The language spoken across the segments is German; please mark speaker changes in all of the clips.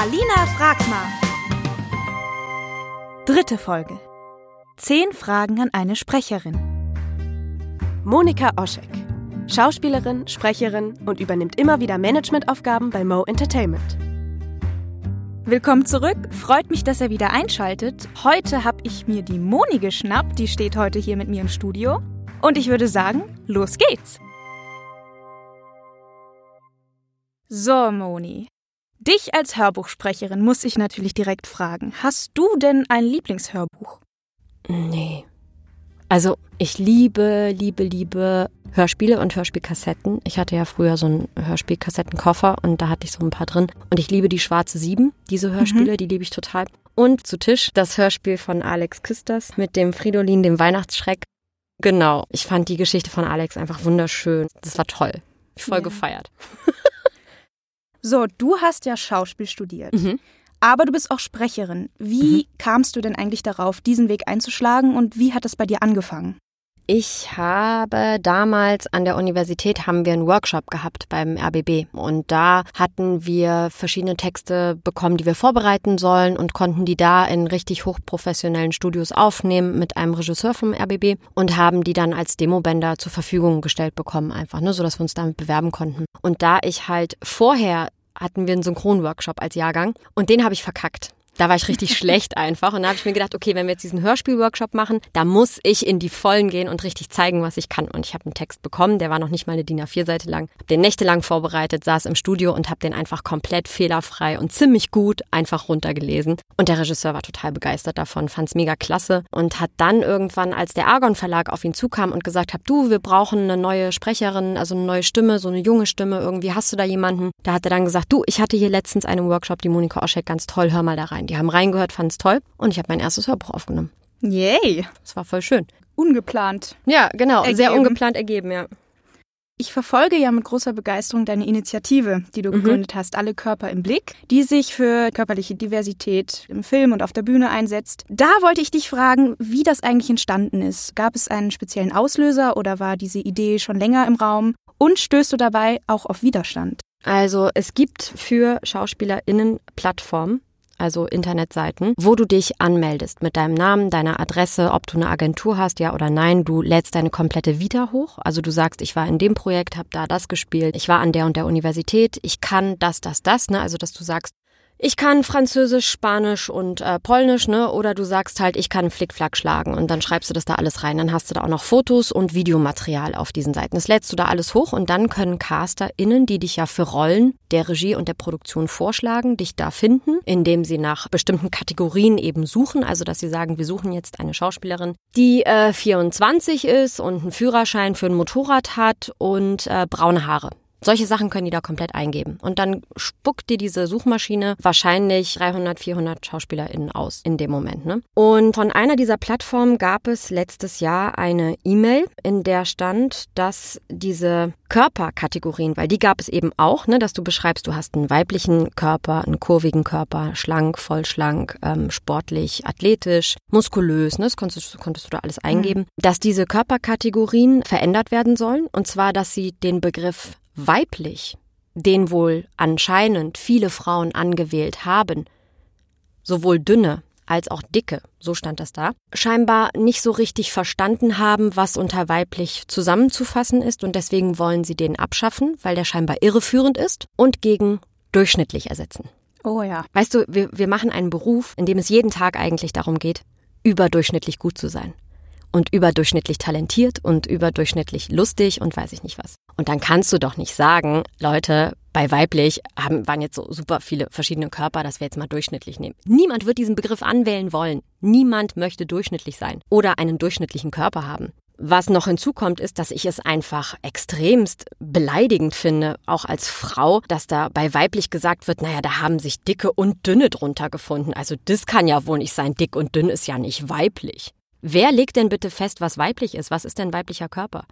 Speaker 1: Alina fragt mal. Dritte Folge. Zehn Fragen an eine Sprecherin.
Speaker 2: Monika Oschek. Schauspielerin, Sprecherin und übernimmt immer wieder Managementaufgaben bei Mo Entertainment.
Speaker 1: Willkommen zurück. Freut mich, dass ihr wieder einschaltet. Heute habe ich mir die Moni geschnappt. Die steht heute hier mit mir im Studio. Und ich würde sagen, los geht's. So, Moni. Dich als Hörbuchsprecherin muss ich natürlich direkt fragen. Hast du denn ein Lieblingshörbuch?
Speaker 3: Nee. Also ich liebe, liebe, liebe Hörspiele und Hörspielkassetten. Ich hatte ja früher so einen Hörspielkassettenkoffer und da hatte ich so ein paar drin. Und ich liebe die Schwarze Sieben, diese Hörspiele, mhm. die liebe ich total. Und zu Tisch das Hörspiel von Alex Küsters mit dem Fridolin, dem Weihnachtsschreck. Genau, ich fand die Geschichte von Alex einfach wunderschön. Das war toll. Ich voll ja. gefeiert.
Speaker 1: So, du hast ja Schauspiel studiert. Mhm. Aber du bist auch Sprecherin. Wie mhm. kamst du denn eigentlich darauf, diesen Weg einzuschlagen und wie hat es bei dir angefangen?
Speaker 3: Ich habe damals an der Universität haben wir einen Workshop gehabt beim RBB und da hatten wir verschiedene Texte bekommen, die wir vorbereiten sollen und konnten die da in richtig hochprofessionellen Studios aufnehmen mit einem Regisseur vom RBB und haben die dann als Demobänder zur Verfügung gestellt bekommen einfach, ne, so dass wir uns damit bewerben konnten. Und da ich halt vorher hatten wir einen Synchronworkshop als Jahrgang und den habe ich verkackt. Da war ich richtig schlecht einfach. Und da habe ich mir gedacht, okay, wenn wir jetzt diesen Hörspielworkshop machen, da muss ich in die Vollen gehen und richtig zeigen, was ich kann. Und ich habe einen Text bekommen, der war noch nicht mal eine DIN A4-Seite lang. Hab den nächtelang vorbereitet, saß im Studio und habe den einfach komplett fehlerfrei und ziemlich gut einfach runtergelesen. Und der Regisseur war total begeistert davon, fand es mega klasse und hat dann irgendwann, als der Argon Verlag auf ihn zukam und gesagt hat, du, wir brauchen eine neue Sprecherin, also eine neue Stimme, so eine junge Stimme, irgendwie hast du da jemanden? Da hat er dann gesagt, du, ich hatte hier letztens einen Workshop, die Monika Oschek, ganz toll, hör mal da rein. Die haben reingehört, fanden es toll und ich habe mein erstes Hörbuch aufgenommen.
Speaker 1: Yay!
Speaker 3: Das war voll schön.
Speaker 1: Ungeplant.
Speaker 3: Ja, genau. Ergeben. Sehr ungeplant ergeben, ja.
Speaker 1: Ich verfolge ja mit großer Begeisterung deine Initiative, die du mhm. gegründet hast, Alle Körper im Blick, die sich für körperliche Diversität im Film und auf der Bühne einsetzt. Da wollte ich dich fragen, wie das eigentlich entstanden ist. Gab es einen speziellen Auslöser oder war diese Idee schon länger im Raum? Und stößt du dabei auch auf Widerstand?
Speaker 3: Also es gibt für SchauspielerInnen Plattformen, also Internetseiten, wo du dich anmeldest mit deinem Namen, deiner Adresse, ob du eine Agentur hast, ja oder nein. Du lädst deine komplette Vita hoch. Also du sagst, ich war in dem Projekt, habe da das gespielt, ich war an der und der Universität, ich kann das, das, das. Ne? Also dass du sagst, ich kann Französisch, Spanisch und äh, Polnisch, ne? Oder du sagst halt, ich kann Flickflack schlagen und dann schreibst du das da alles rein. Dann hast du da auch noch Fotos und Videomaterial auf diesen Seiten. Das lädst du da alles hoch und dann können CasterInnen, die dich ja für Rollen der Regie und der Produktion vorschlagen, dich da finden, indem sie nach bestimmten Kategorien eben suchen. Also dass sie sagen, wir suchen jetzt eine Schauspielerin, die äh, 24 ist und einen Führerschein für ein Motorrad hat und äh, braune Haare. Solche Sachen können die da komplett eingeben. Und dann spuckt dir diese Suchmaschine wahrscheinlich 300, 400 SchauspielerInnen aus in dem Moment. Ne? Und von einer dieser Plattformen gab es letztes Jahr eine E-Mail, in der stand, dass diese Körperkategorien, weil die gab es eben auch, ne, dass du beschreibst, du hast einen weiblichen Körper, einen kurvigen Körper, schlank, voll schlank, ähm, sportlich, athletisch, muskulös, ne, das konntest, konntest du da alles eingeben, mhm. dass diese Körperkategorien verändert werden sollen. Und zwar, dass sie den Begriff weiblich, den wohl anscheinend viele Frauen angewählt haben, sowohl dünne als auch dicke, so stand das da, scheinbar nicht so richtig verstanden haben, was unter weiblich zusammenzufassen ist und deswegen wollen sie den abschaffen, weil der scheinbar irreführend ist und gegen durchschnittlich ersetzen.
Speaker 1: Oh ja.
Speaker 3: Weißt du, wir, wir machen einen Beruf, in dem es jeden Tag eigentlich darum geht, überdurchschnittlich gut zu sein und überdurchschnittlich talentiert und überdurchschnittlich lustig und weiß ich nicht was. Und dann kannst du doch nicht sagen, Leute, bei weiblich haben, waren jetzt so super viele verschiedene Körper, dass wir jetzt mal durchschnittlich nehmen. Niemand wird diesen Begriff anwählen wollen. Niemand möchte durchschnittlich sein oder einen durchschnittlichen Körper haben. Was noch hinzukommt, ist, dass ich es einfach extremst beleidigend finde, auch als Frau, dass da bei weiblich gesagt wird, naja, da haben sich dicke und dünne drunter gefunden. Also das kann ja wohl nicht sein. Dick und dünn ist ja nicht weiblich. Wer legt denn bitte fest, was weiblich ist? Was ist denn weiblicher Körper?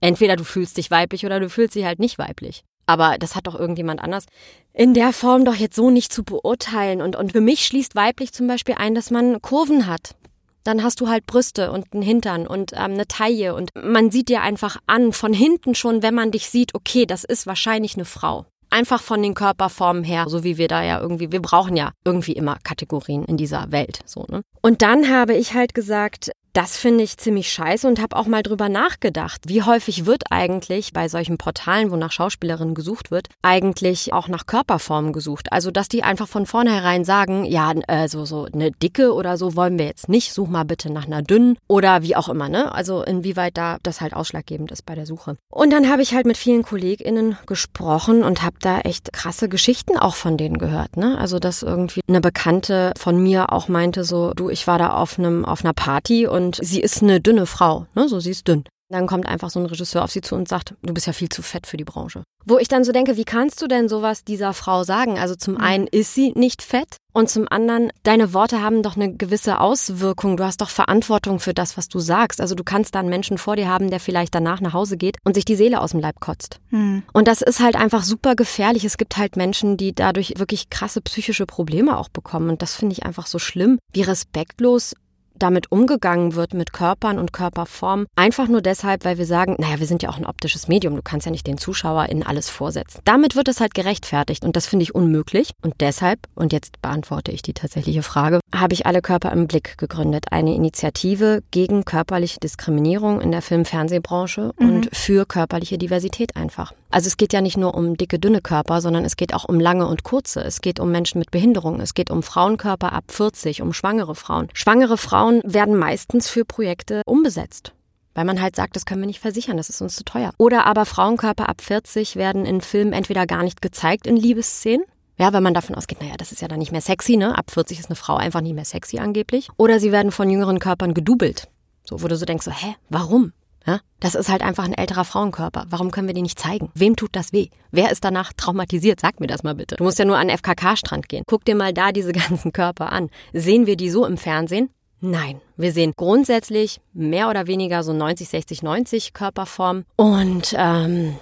Speaker 3: Entweder du fühlst dich weiblich oder du fühlst dich halt nicht weiblich. Aber das hat doch irgendjemand anders in der Form doch jetzt so nicht zu beurteilen. Und, und für mich schließt weiblich zum Beispiel ein, dass man Kurven hat. Dann hast du halt Brüste und einen Hintern und ähm, eine Taille und man sieht dir einfach an, von hinten schon, wenn man dich sieht, okay, das ist wahrscheinlich eine Frau. Einfach von den Körperformen her, so wie wir da ja irgendwie, wir brauchen ja irgendwie immer Kategorien in dieser Welt, so, ne? Und dann habe ich halt gesagt, das finde ich ziemlich scheiße und habe auch mal drüber nachgedacht, wie häufig wird eigentlich bei solchen Portalen, wo nach Schauspielerinnen gesucht wird, eigentlich auch nach Körperformen gesucht. Also dass die einfach von vornherein sagen, ja, äh, so so eine dicke oder so wollen wir jetzt nicht, such mal bitte nach einer dünnen oder wie auch immer, ne? Also inwieweit da das halt ausschlaggebend ist bei der Suche. Und dann habe ich halt mit vielen KollegInnen gesprochen und habe da echt krasse Geschichten auch von denen gehört, ne? Also dass irgendwie eine Bekannte von mir auch meinte so, du, ich war da auf einem auf einer Party und und sie ist eine dünne Frau, ne? so sie ist dünn. Dann kommt einfach so ein Regisseur auf sie zu und sagt, du bist ja viel zu fett für die Branche. Wo ich dann so denke, wie kannst du denn sowas dieser Frau sagen? Also zum mhm. einen ist sie nicht fett und zum anderen, deine Worte haben doch eine gewisse Auswirkung. Du hast doch Verantwortung für das, was du sagst. Also du kannst da einen Menschen vor dir haben, der vielleicht danach nach Hause geht und sich die Seele aus dem Leib kotzt. Mhm. Und das ist halt einfach super gefährlich. Es gibt halt Menschen, die dadurch wirklich krasse psychische Probleme auch bekommen. Und das finde ich einfach so schlimm, wie respektlos damit umgegangen wird mit Körpern und Körperformen. Einfach nur deshalb, weil wir sagen, naja, wir sind ja auch ein optisches Medium, du kannst ja nicht den Zuschauer in alles vorsetzen. Damit wird es halt gerechtfertigt und das finde ich unmöglich. Und deshalb, und jetzt beantworte ich die tatsächliche Frage, habe ich alle Körper im Blick gegründet. Eine Initiative gegen körperliche Diskriminierung in der Film-Fernsehbranche mhm. und für körperliche Diversität einfach. Also es geht ja nicht nur um dicke, dünne Körper, sondern es geht auch um lange und kurze. Es geht um Menschen mit Behinderung. Es geht um Frauenkörper ab 40, um schwangere Frauen. Schwangere Frauen werden meistens für Projekte umbesetzt weil man halt sagt, das können wir nicht versichern, das ist uns zu teuer. Oder aber Frauenkörper ab 40 werden in Filmen entweder gar nicht gezeigt in Liebesszenen, ja, wenn man davon ausgeht, naja, das ist ja dann nicht mehr sexy, ne? Ab 40 ist eine Frau einfach nicht mehr sexy angeblich. Oder sie werden von jüngeren Körpern gedoubelt. So, wo du so denkst, so, hä, warum? Ja, das ist halt einfach ein älterer Frauenkörper. Warum können wir die nicht zeigen? Wem tut das weh? Wer ist danach traumatisiert? Sag mir das mal bitte. Du musst ja nur an den FKK-Strand gehen. Guck dir mal da diese ganzen Körper an. Sehen wir die so im Fernsehen? Nein, wir sehen grundsätzlich mehr oder weniger so 90, 60, 90 Körperformen. Und ähm,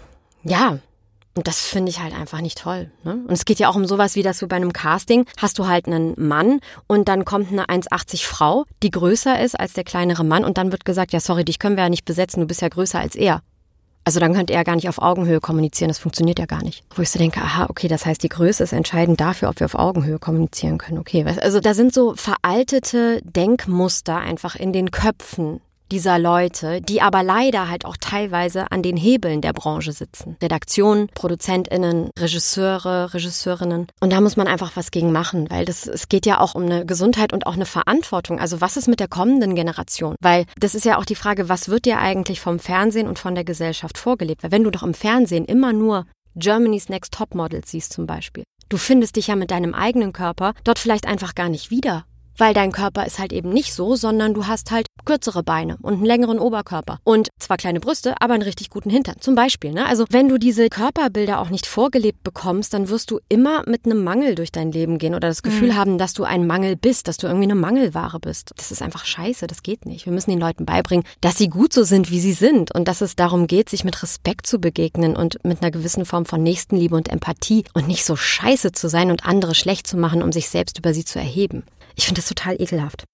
Speaker 3: ja, und das finde ich halt einfach nicht toll. Ne? Und es geht ja auch um sowas wie, dass du bei einem Casting hast du halt einen Mann und dann kommt eine 1,80 Frau, die größer ist als der kleinere Mann und dann wird gesagt, ja sorry, dich können wir ja nicht besetzen, du bist ja größer als er. Also dann könnte er gar nicht auf Augenhöhe kommunizieren, das funktioniert ja gar nicht. Wo ich so denke, aha, okay, das heißt, die Größe ist entscheidend dafür, ob wir auf Augenhöhe kommunizieren können. Okay, also da sind so veraltete Denkmuster einfach in den Köpfen dieser Leute, die aber leider halt auch teilweise an den Hebeln der Branche sitzen. Redaktion, ProduzentInnen, Regisseure, Regisseurinnen. Und da muss man einfach was gegen machen, weil das, es geht ja auch um eine Gesundheit und auch eine Verantwortung. Also was ist mit der kommenden Generation? Weil das ist ja auch die Frage, was wird dir eigentlich vom Fernsehen und von der Gesellschaft vorgelebt? Weil wenn du doch im Fernsehen immer nur Germany's Next Top Models siehst zum Beispiel, du findest dich ja mit deinem eigenen Körper dort vielleicht einfach gar nicht wieder weil dein Körper ist halt eben nicht so, sondern du hast halt kürzere Beine und einen längeren Oberkörper und zwar kleine Brüste, aber einen richtig guten Hintern. Zum Beispiel, ne? Also wenn du diese Körperbilder auch nicht vorgelebt bekommst, dann wirst du immer mit einem Mangel durch dein Leben gehen oder das Gefühl mhm. haben, dass du ein Mangel bist, dass du irgendwie eine Mangelware bist. Das ist einfach scheiße, das geht nicht. Wir müssen den Leuten beibringen, dass sie gut so sind, wie sie sind und dass es darum geht, sich mit Respekt zu begegnen und mit einer gewissen Form von Nächstenliebe und Empathie und nicht so scheiße zu sein und andere schlecht zu machen, um sich selbst über sie zu erheben. Ich finde das total ekelhaft.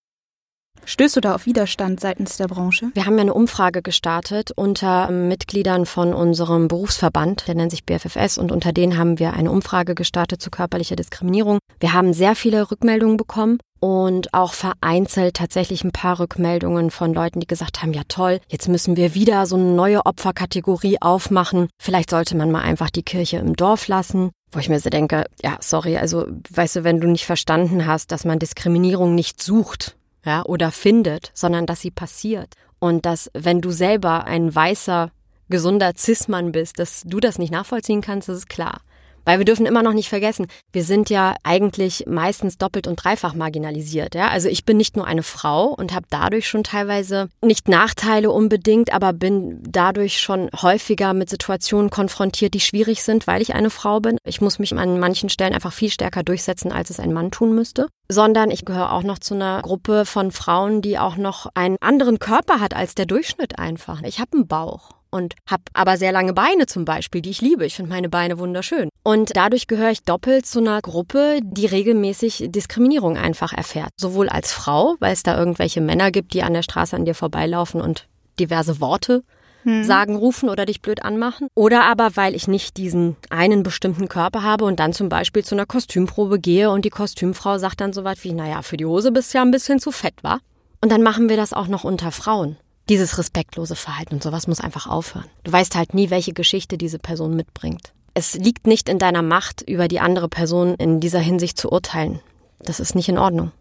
Speaker 1: Stößt du da auf Widerstand seitens der Branche?
Speaker 3: Wir haben ja eine Umfrage gestartet unter Mitgliedern von unserem Berufsverband, der nennt sich BFFS, und unter denen haben wir eine Umfrage gestartet zu körperlicher Diskriminierung. Wir haben sehr viele Rückmeldungen bekommen und auch vereinzelt tatsächlich ein paar Rückmeldungen von Leuten, die gesagt haben, ja toll, jetzt müssen wir wieder so eine neue Opferkategorie aufmachen. Vielleicht sollte man mal einfach die Kirche im Dorf lassen. Wo ich mir so denke, ja, sorry, also weißt du, wenn du nicht verstanden hast, dass man Diskriminierung nicht sucht, ja, oder findet, sondern dass sie passiert. Und dass, wenn du selber ein weißer, gesunder Cis-Mann bist, dass du das nicht nachvollziehen kannst, das ist klar. Weil wir dürfen immer noch nicht vergessen, wir sind ja eigentlich meistens doppelt und dreifach marginalisiert. Ja? Also ich bin nicht nur eine Frau und habe dadurch schon teilweise nicht Nachteile unbedingt, aber bin dadurch schon häufiger mit Situationen konfrontiert, die schwierig sind, weil ich eine Frau bin. Ich muss mich an manchen Stellen einfach viel stärker durchsetzen, als es ein Mann tun müsste. Sondern ich gehöre auch noch zu einer Gruppe von Frauen, die auch noch einen anderen Körper hat als der Durchschnitt einfach. Ich habe einen Bauch und habe aber sehr lange Beine zum Beispiel, die ich liebe. Ich finde meine Beine wunderschön. Und dadurch gehöre ich doppelt zu einer Gruppe, die regelmäßig Diskriminierung einfach erfährt. Sowohl als Frau, weil es da irgendwelche Männer gibt, die an der Straße an dir vorbeilaufen und diverse Worte hm. sagen, rufen oder dich blöd anmachen. Oder aber, weil ich nicht diesen einen bestimmten Körper habe und dann zum Beispiel zu einer Kostümprobe gehe und die Kostümfrau sagt dann so was wie, naja, für die Hose bist du ja ein bisschen zu fett, wa? Und dann machen wir das auch noch unter Frauen. Dieses respektlose Verhalten und sowas muss einfach aufhören. Du weißt halt nie, welche Geschichte diese Person mitbringt. Es liegt nicht in deiner Macht, über die andere Person in dieser Hinsicht zu urteilen. Das ist nicht in Ordnung.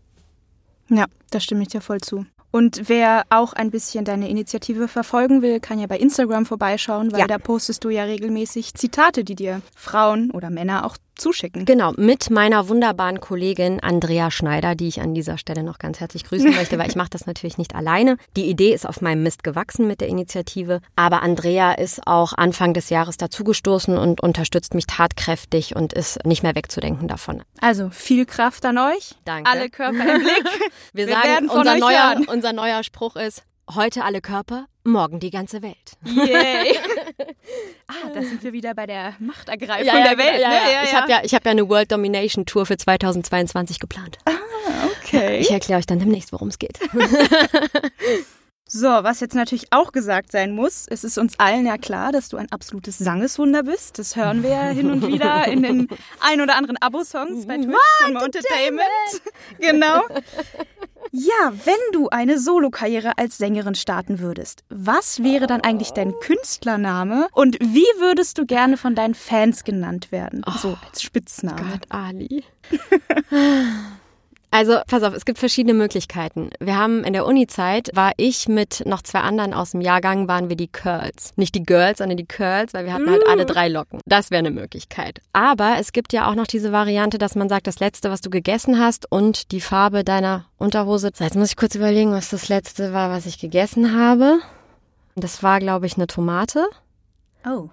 Speaker 1: Ja, da stimme ich dir voll zu. Und wer auch ein bisschen deine Initiative verfolgen will, kann ja bei Instagram vorbeischauen, weil ja. da postest du ja regelmäßig Zitate, die dir Frauen oder Männer auch zuschicken.
Speaker 3: Genau, mit meiner wunderbaren Kollegin Andrea Schneider, die ich an dieser Stelle noch ganz herzlich grüßen möchte, weil ich mache das natürlich nicht alleine. Die Idee ist auf meinem Mist gewachsen mit der Initiative, aber Andrea ist auch Anfang des Jahres dazugestoßen und unterstützt mich tatkräftig und ist nicht mehr wegzudenken davon.
Speaker 1: Also viel Kraft an euch.
Speaker 3: Danke.
Speaker 1: Alle Körper im Blick.
Speaker 3: Wir, Wir sagen, unser neuer, unser neuer Spruch ist, Heute alle Körper, morgen die ganze Welt.
Speaker 1: Yay. da sind wir wieder bei der Machtergreifung ja, ja, der Welt.
Speaker 3: Ja,
Speaker 1: ne?
Speaker 3: ja, ich habe ja, hab ja eine World Domination Tour für 2022 geplant.
Speaker 1: Ah, okay.
Speaker 3: Ich erkläre euch dann demnächst, worum es geht.
Speaker 1: So, was jetzt natürlich auch gesagt sein muss, es ist uns allen ja klar, dass du ein absolutes Sangeswunder bist. Das hören wir ja hin und wieder in den ein oder anderen Abo-Songs bei Twitch von Entertainment. genau. Ja, wenn du eine Solokarriere als Sängerin starten würdest, was wäre dann eigentlich dein Künstlername und wie würdest du gerne von deinen Fans genannt werden? Oh, so als Spitzname.
Speaker 3: Gott, Ali. Also, pass auf, es gibt verschiedene Möglichkeiten. Wir haben in der Uni-Zeit, war ich mit noch zwei anderen aus dem Jahrgang, waren wir die Curls. Nicht die Girls, sondern die Curls, weil wir hatten halt alle mm. drei Locken. Das wäre eine Möglichkeit. Aber es gibt ja auch noch diese Variante, dass man sagt, das letzte, was du gegessen hast und die Farbe deiner Unterhose. So, jetzt muss ich kurz überlegen, was das letzte war, was ich gegessen habe. Das war, glaube ich, eine Tomate.
Speaker 1: Oh.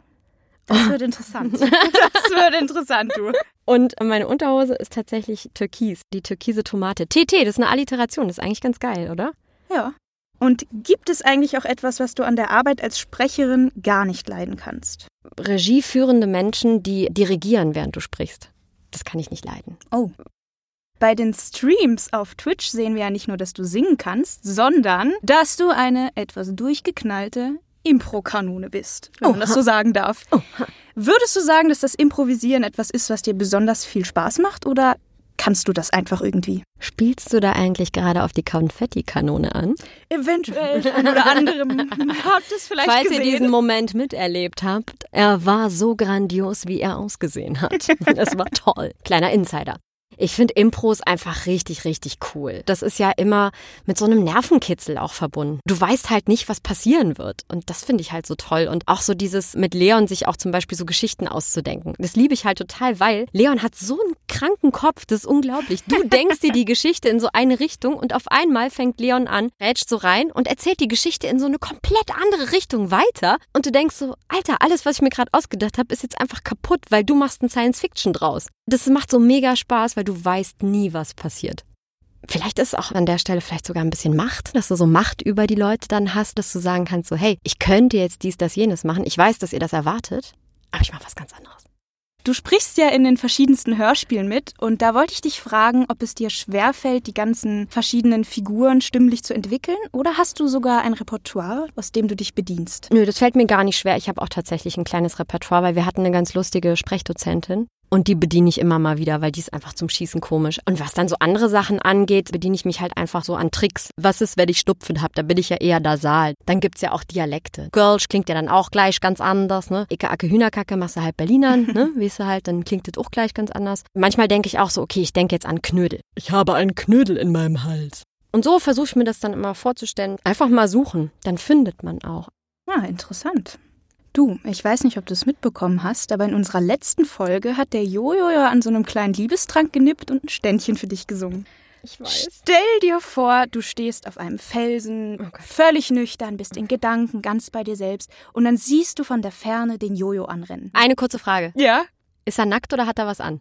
Speaker 1: Das wird interessant. das wird interessant, du.
Speaker 3: Und meine Unterhose ist tatsächlich türkis, die türkise Tomate. TT, das ist eine Alliteration, das ist eigentlich ganz geil, oder?
Speaker 1: Ja. Und gibt es eigentlich auch etwas, was du an der Arbeit als Sprecherin gar nicht leiden kannst?
Speaker 3: Regieführende Menschen, die dirigieren, während du sprichst. Das kann ich nicht leiden.
Speaker 1: Oh. Bei den Streams auf Twitch sehen wir ja nicht nur, dass du singen kannst, sondern dass du eine etwas durchgeknallte Impro-Kanone bist, wenn Oha. man das so sagen darf. Oha. Würdest du sagen, dass das Improvisieren etwas ist, was dir besonders viel Spaß macht oder kannst du das einfach irgendwie?
Speaker 3: Spielst du da eigentlich gerade auf die Konfetti-Kanone an?
Speaker 1: Eventuell. Ein oder andere habt es vielleicht
Speaker 3: Falls
Speaker 1: gesehen.
Speaker 3: ihr diesen Moment miterlebt habt, er war so grandios, wie er ausgesehen hat. Das war toll. Kleiner Insider. Ich finde Impros einfach richtig, richtig cool. Das ist ja immer mit so einem Nervenkitzel auch verbunden. Du weißt halt nicht, was passieren wird. Und das finde ich halt so toll. Und auch so dieses mit Leon sich auch zum Beispiel so Geschichten auszudenken. Das liebe ich halt total, weil Leon hat so einen kranken Kopf. Das ist unglaublich. Du denkst dir die Geschichte in so eine Richtung und auf einmal fängt Leon an, rätscht so rein und erzählt die Geschichte in so eine komplett andere Richtung weiter. Und du denkst so, Alter, alles, was ich mir gerade ausgedacht habe, ist jetzt einfach kaputt, weil du machst ein Science Fiction draus. Das macht so mega Spaß, weil du weißt nie, was passiert. Vielleicht ist auch an der Stelle vielleicht sogar ein bisschen Macht, dass du so Macht über die Leute dann hast, dass du sagen kannst, so hey, ich könnte jetzt dies, das, jenes machen. Ich weiß, dass ihr das erwartet, aber ich mache was ganz anderes.
Speaker 1: Du sprichst ja in den verschiedensten Hörspielen mit und da wollte ich dich fragen, ob es dir schwerfällt, die ganzen verschiedenen Figuren stimmlich zu entwickeln oder hast du sogar ein Repertoire, aus dem du dich bedienst?
Speaker 3: Nö, das fällt mir gar nicht schwer. Ich habe auch tatsächlich ein kleines Repertoire, weil wir hatten eine ganz lustige Sprechdozentin und die bediene ich immer mal wieder, weil die ist einfach zum Schießen komisch. Und was dann so andere Sachen angeht, bediene ich mich halt einfach so an Tricks. Was ist, wenn ich Stupfen habe? Da bin ich ja eher Dasal. Dann gibt's ja auch Dialekte. Girls klingt ja dann auch gleich ganz anders, ne? Icke, Acke, Hühnerkacke machst du halt Berlinern, ne? Weißt du halt, dann klingt das auch gleich ganz anders. Manchmal denke ich auch so, okay, ich denke jetzt an Knödel. Ich habe einen Knödel in meinem Hals. Und so versuche ich mir das dann immer vorzustellen. Einfach mal suchen, dann findet man auch.
Speaker 1: Ah, interessant. Du, ich weiß nicht, ob du es mitbekommen hast, aber in unserer letzten Folge hat der Jojo ja an so einem kleinen Liebestrank genippt und ein Ständchen für dich gesungen.
Speaker 3: Ich weiß.
Speaker 1: Stell dir vor, du stehst auf einem Felsen, okay. völlig nüchtern, bist in Gedanken ganz bei dir selbst und dann siehst du von der Ferne den Jojo anrennen.
Speaker 3: Eine kurze Frage.
Speaker 1: Ja?
Speaker 3: Ist er nackt oder hat er was an?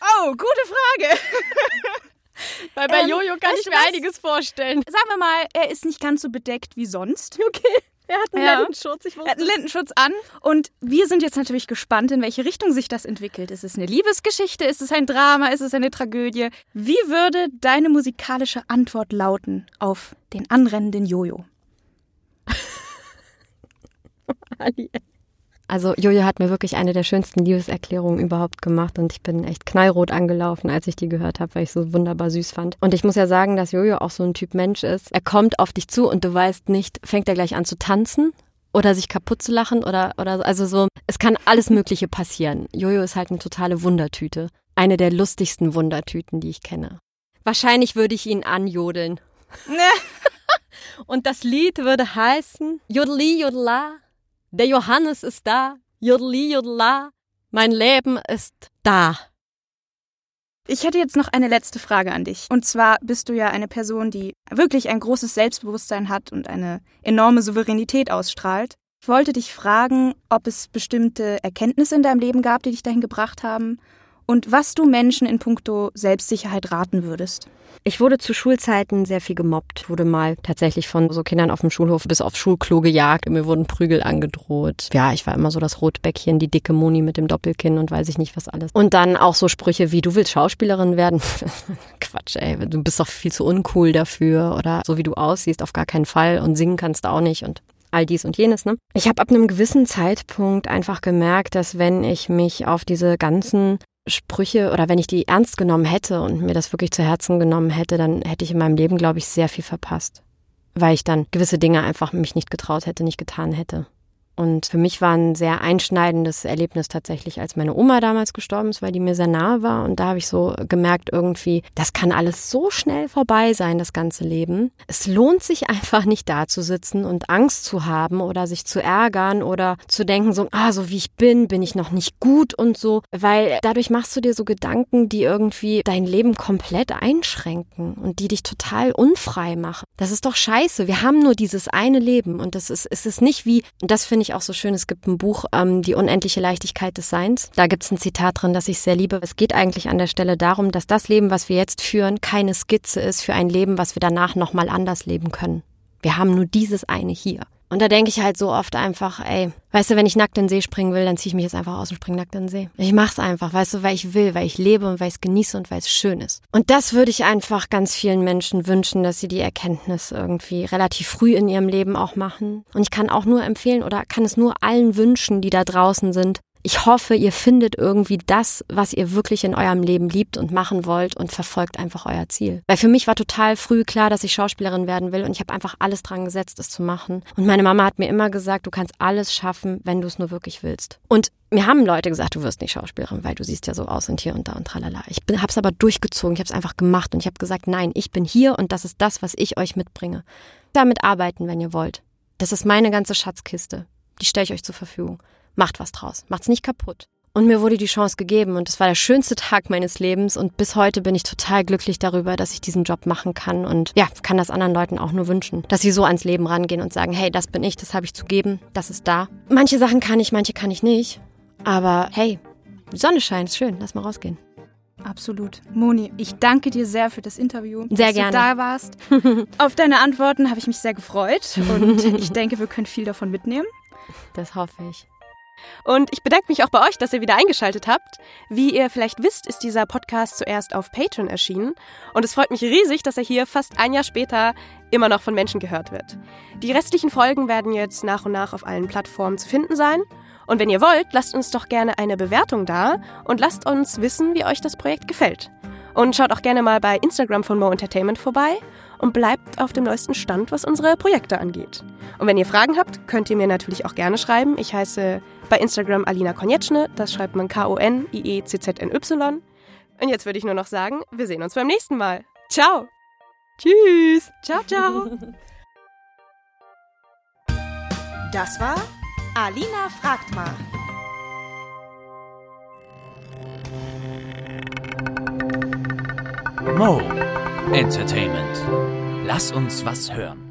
Speaker 1: Oh, gute Frage.
Speaker 3: Weil bei ähm, Jojo kann ich mir was? einiges vorstellen.
Speaker 1: Sagen wir mal, er ist nicht ganz so bedeckt wie sonst.
Speaker 3: Okay. Er hat einen ja. Lendenschutz. Ich
Speaker 1: er hat einen Lendenschutz an. Und wir sind jetzt natürlich gespannt, in welche Richtung sich das entwickelt. Ist es eine Liebesgeschichte? Ist es ein Drama? Ist es eine Tragödie? Wie würde deine musikalische Antwort lauten auf den anrennenden Jojo?
Speaker 3: Ali. Also Jojo hat mir wirklich eine der schönsten Liebeserklärungen überhaupt gemacht und ich bin echt knallrot angelaufen, als ich die gehört habe, weil ich so wunderbar süß fand. Und ich muss ja sagen, dass Jojo auch so ein Typ Mensch ist. Er kommt auf dich zu und du weißt nicht, fängt er gleich an zu tanzen oder sich kaputt zu lachen oder oder also so, es kann alles Mögliche passieren. Jojo ist halt eine totale Wundertüte, eine der lustigsten Wundertüten, die ich kenne. Wahrscheinlich würde ich ihn anjodeln. und das Lied würde heißen Jodli Jodla der Johannes ist da. Jodli, jodla. Mein Leben ist da.
Speaker 1: Ich hätte jetzt noch eine letzte Frage an dich. Und zwar bist du ja eine Person, die wirklich ein großes Selbstbewusstsein hat und eine enorme Souveränität ausstrahlt. Ich wollte dich fragen, ob es bestimmte Erkenntnisse in deinem Leben gab, die dich dahin gebracht haben und was du Menschen in puncto Selbstsicherheit raten würdest.
Speaker 3: Ich wurde zu Schulzeiten sehr viel gemobbt, wurde mal tatsächlich von so Kindern auf dem Schulhof bis aufs Schulklo gejagt, mir wurden Prügel angedroht. Ja, ich war immer so das Rotbäckchen, die dicke Moni mit dem Doppelkinn und weiß ich nicht was alles. Und dann auch so Sprüche wie, du willst Schauspielerin werden? Quatsch, ey, du bist doch viel zu uncool dafür oder so wie du aussiehst, auf gar keinen Fall und singen kannst du auch nicht und all dies und jenes. Ne? Ich habe ab einem gewissen Zeitpunkt einfach gemerkt, dass wenn ich mich auf diese ganzen Sprüche oder wenn ich die ernst genommen hätte und mir das wirklich zu Herzen genommen hätte, dann hätte ich in meinem Leben, glaube ich, sehr viel verpasst. Weil ich dann gewisse Dinge einfach mich nicht getraut hätte, nicht getan hätte. Und für mich war ein sehr einschneidendes Erlebnis tatsächlich, als meine Oma damals gestorben ist, weil die mir sehr nahe war. Und da habe ich so gemerkt, irgendwie, das kann alles so schnell vorbei sein, das ganze Leben. Es lohnt sich einfach nicht da zu sitzen und Angst zu haben oder sich zu ärgern oder zu denken, so, ah, so wie ich bin, bin ich noch nicht gut und so. Weil dadurch machst du dir so Gedanken, die irgendwie dein Leben komplett einschränken und die dich total unfrei machen. Das ist doch scheiße. Wir haben nur dieses eine Leben und das ist, es ist nicht wie, und das finde ich auch so schön. Es gibt ein Buch, ähm, Die unendliche Leichtigkeit des Seins. Da gibt es ein Zitat drin, das ich sehr liebe. Es geht eigentlich an der Stelle darum, dass das Leben, was wir jetzt führen, keine Skizze ist für ein Leben, was wir danach nochmal anders leben können. Wir haben nur dieses eine hier. Und da denke ich halt so oft einfach, ey, weißt du, wenn ich nackt in den See springen will, dann ziehe ich mich jetzt einfach aus und springe nackt in den See. Ich mach's einfach, weißt du, weil ich will, weil ich lebe und weil ich es genieße und weil es schön ist. Und das würde ich einfach ganz vielen Menschen wünschen, dass sie die Erkenntnis irgendwie relativ früh in ihrem Leben auch machen. Und ich kann auch nur empfehlen oder kann es nur allen wünschen, die da draußen sind, ich hoffe, ihr findet irgendwie das, was ihr wirklich in eurem Leben liebt und machen wollt und verfolgt einfach euer Ziel. Weil für mich war total früh klar, dass ich Schauspielerin werden will und ich habe einfach alles dran gesetzt, es zu machen. Und meine Mama hat mir immer gesagt, du kannst alles schaffen, wenn du es nur wirklich willst. Und mir haben Leute gesagt, du wirst nicht Schauspielerin, weil du siehst ja so aus und hier und da und tralala. Ich habe es aber durchgezogen, ich habe es einfach gemacht und ich habe gesagt, nein, ich bin hier und das ist das, was ich euch mitbringe. Damit arbeiten, wenn ihr wollt. Das ist meine ganze Schatzkiste. Die stelle ich euch zur Verfügung macht was draus, macht's nicht kaputt. Und mir wurde die Chance gegeben und es war der schönste Tag meines Lebens und bis heute bin ich total glücklich darüber, dass ich diesen Job machen kann und ja, kann das anderen Leuten auch nur wünschen, dass sie so ans Leben rangehen und sagen, hey, das bin ich, das habe ich zu geben, das ist da. Manche Sachen kann ich, manche kann ich nicht, aber hey, die Sonne scheint, ist schön, lass mal rausgehen.
Speaker 1: Absolut. Moni, ich danke dir sehr für das Interview,
Speaker 3: sehr
Speaker 1: dass
Speaker 3: gerne.
Speaker 1: du da warst. Auf deine Antworten habe ich mich sehr gefreut und ich denke, wir können viel davon mitnehmen.
Speaker 3: Das hoffe ich.
Speaker 2: Und ich bedanke mich auch bei euch, dass ihr wieder eingeschaltet habt. Wie ihr vielleicht wisst, ist dieser Podcast zuerst auf Patreon erschienen. Und es freut mich riesig, dass er hier fast ein Jahr später immer noch von Menschen gehört wird. Die restlichen Folgen werden jetzt nach und nach auf allen Plattformen zu finden sein. Und wenn ihr wollt, lasst uns doch gerne eine Bewertung da und lasst uns wissen, wie euch das Projekt gefällt. Und schaut auch gerne mal bei Instagram von Mo Entertainment vorbei und bleibt auf dem neuesten Stand, was unsere Projekte angeht. Und wenn ihr Fragen habt, könnt ihr mir natürlich auch gerne schreiben. Ich heiße bei Instagram Alina Konjetschne, das schreibt man K-O-N-I-E-C-Z-N-Y. Und jetzt würde ich nur noch sagen, wir sehen uns beim nächsten Mal. Ciao!
Speaker 3: Tschüss!
Speaker 2: Ciao, ciao!
Speaker 4: Das war Alina fragt mal.
Speaker 5: Mo Entertainment. Lass uns was hören.